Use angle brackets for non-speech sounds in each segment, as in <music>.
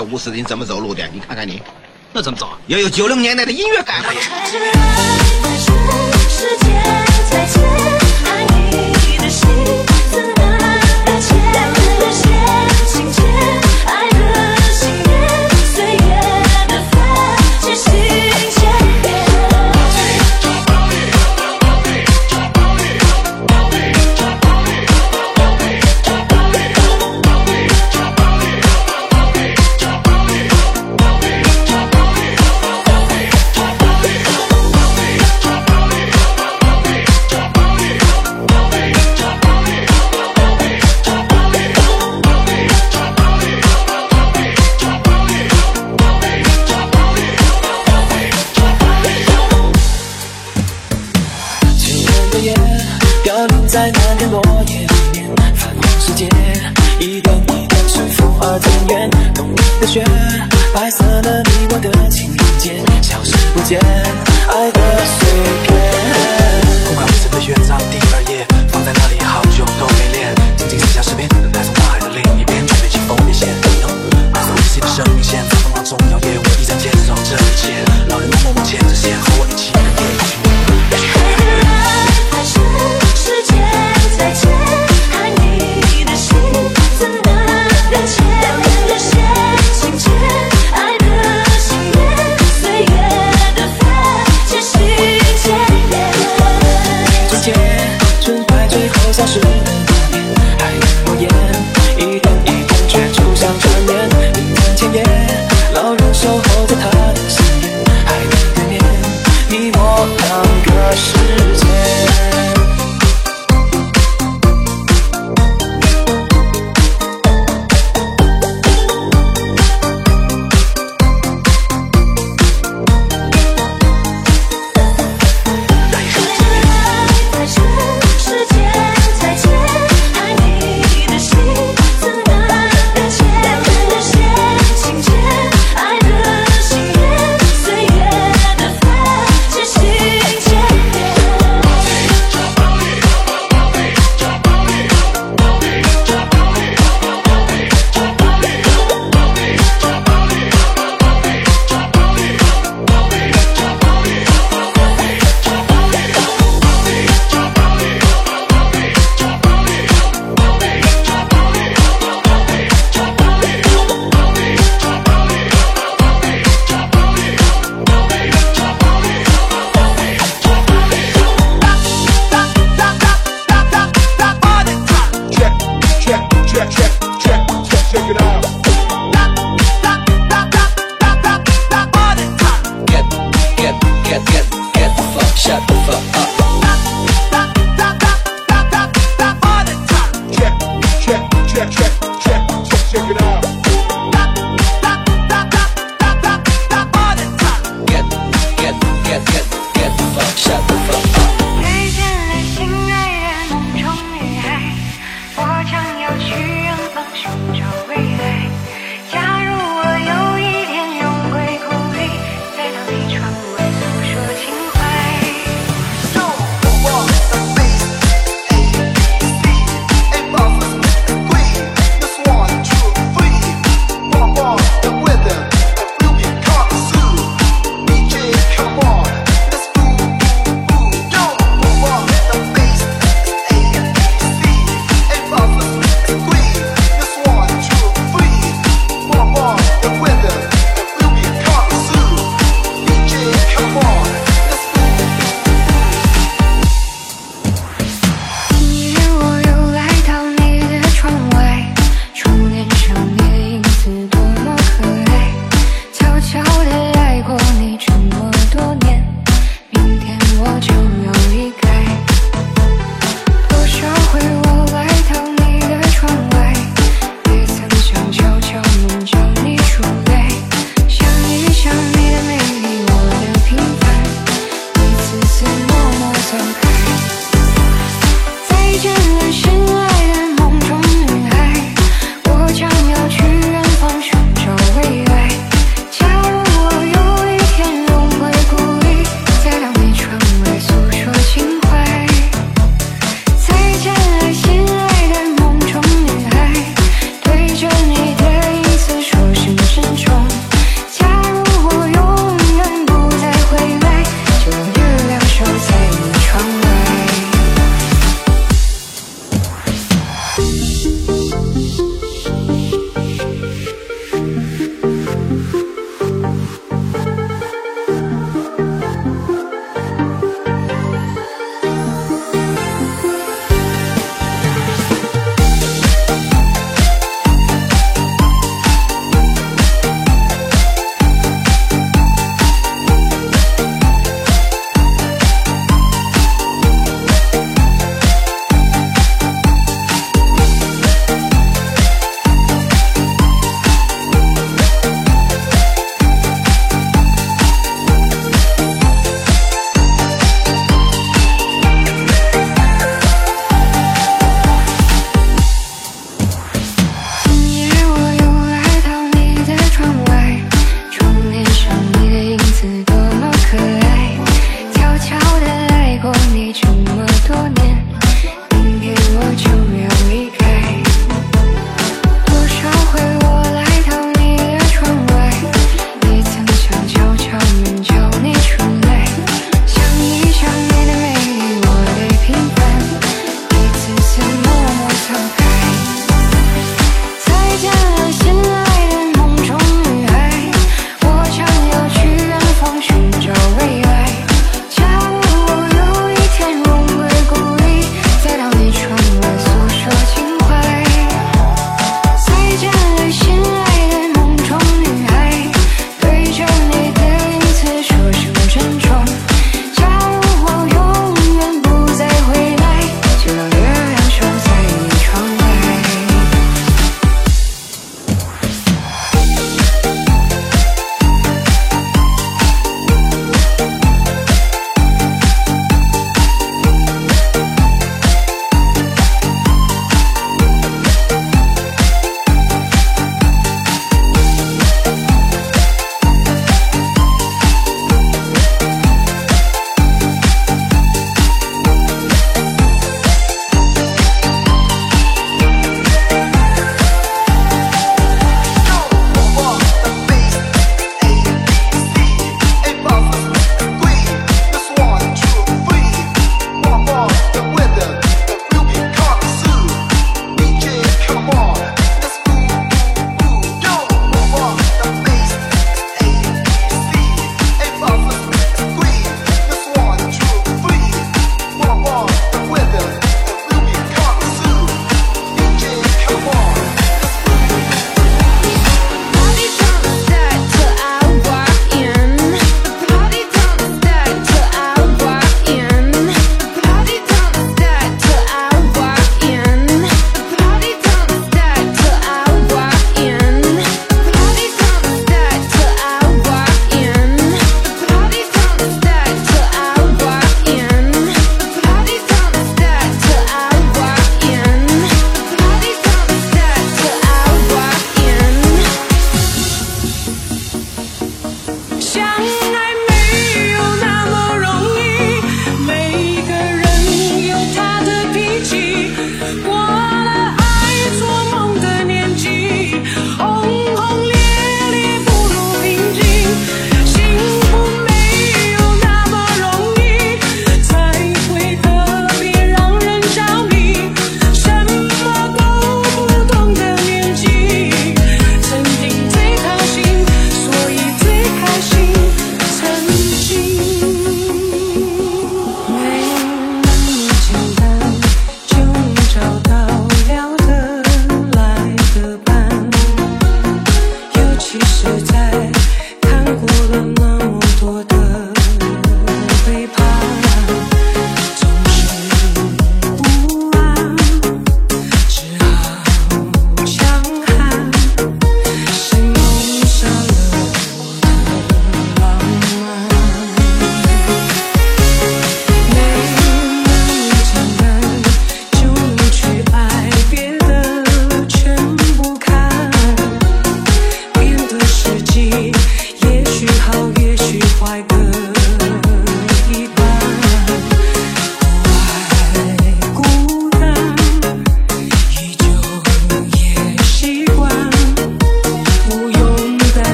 五十斤怎么走路的？你看看你，那怎么走？要有九零年代的音乐感。翻开落叶里面泛黄世界，一段一段是负而渐远。冬天的雪，白色的你我的情节消失不见，爱的碎片。空白无字的乐章第二页，放在那里好久都没练。静静写下诗篇，等待从大海的另一。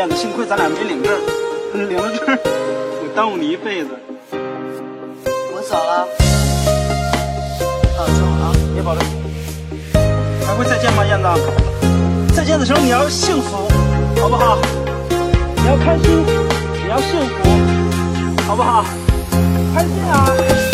有，燕子，幸亏咱俩没领证，<laughs> 领了证儿 <laughs> 我耽误你一辈子。我走了，保重啊！别保重，还会再见吗，燕子？再见的时候你要幸福，好不好？你要开心，你要幸福，好不好？开心啊！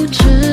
不知。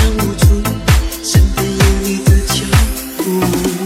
撑不住，身边有你的脚步。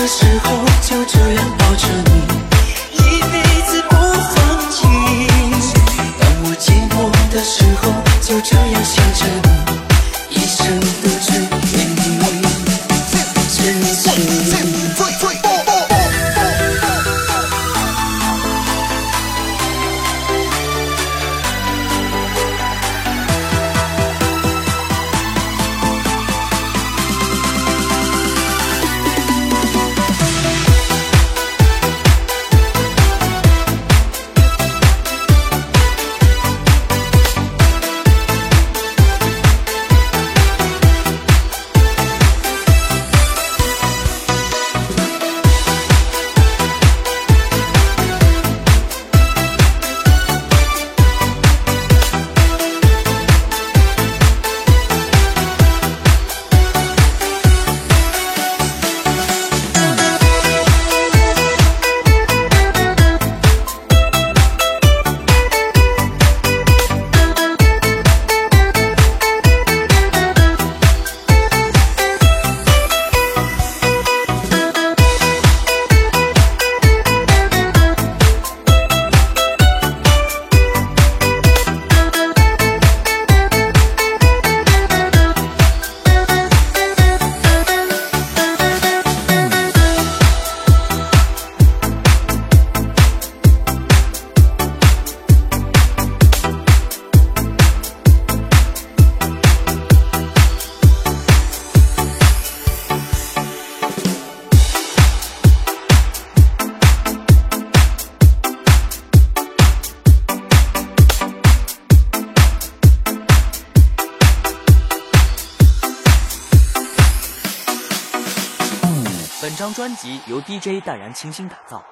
的时候就这样淡然清新打造。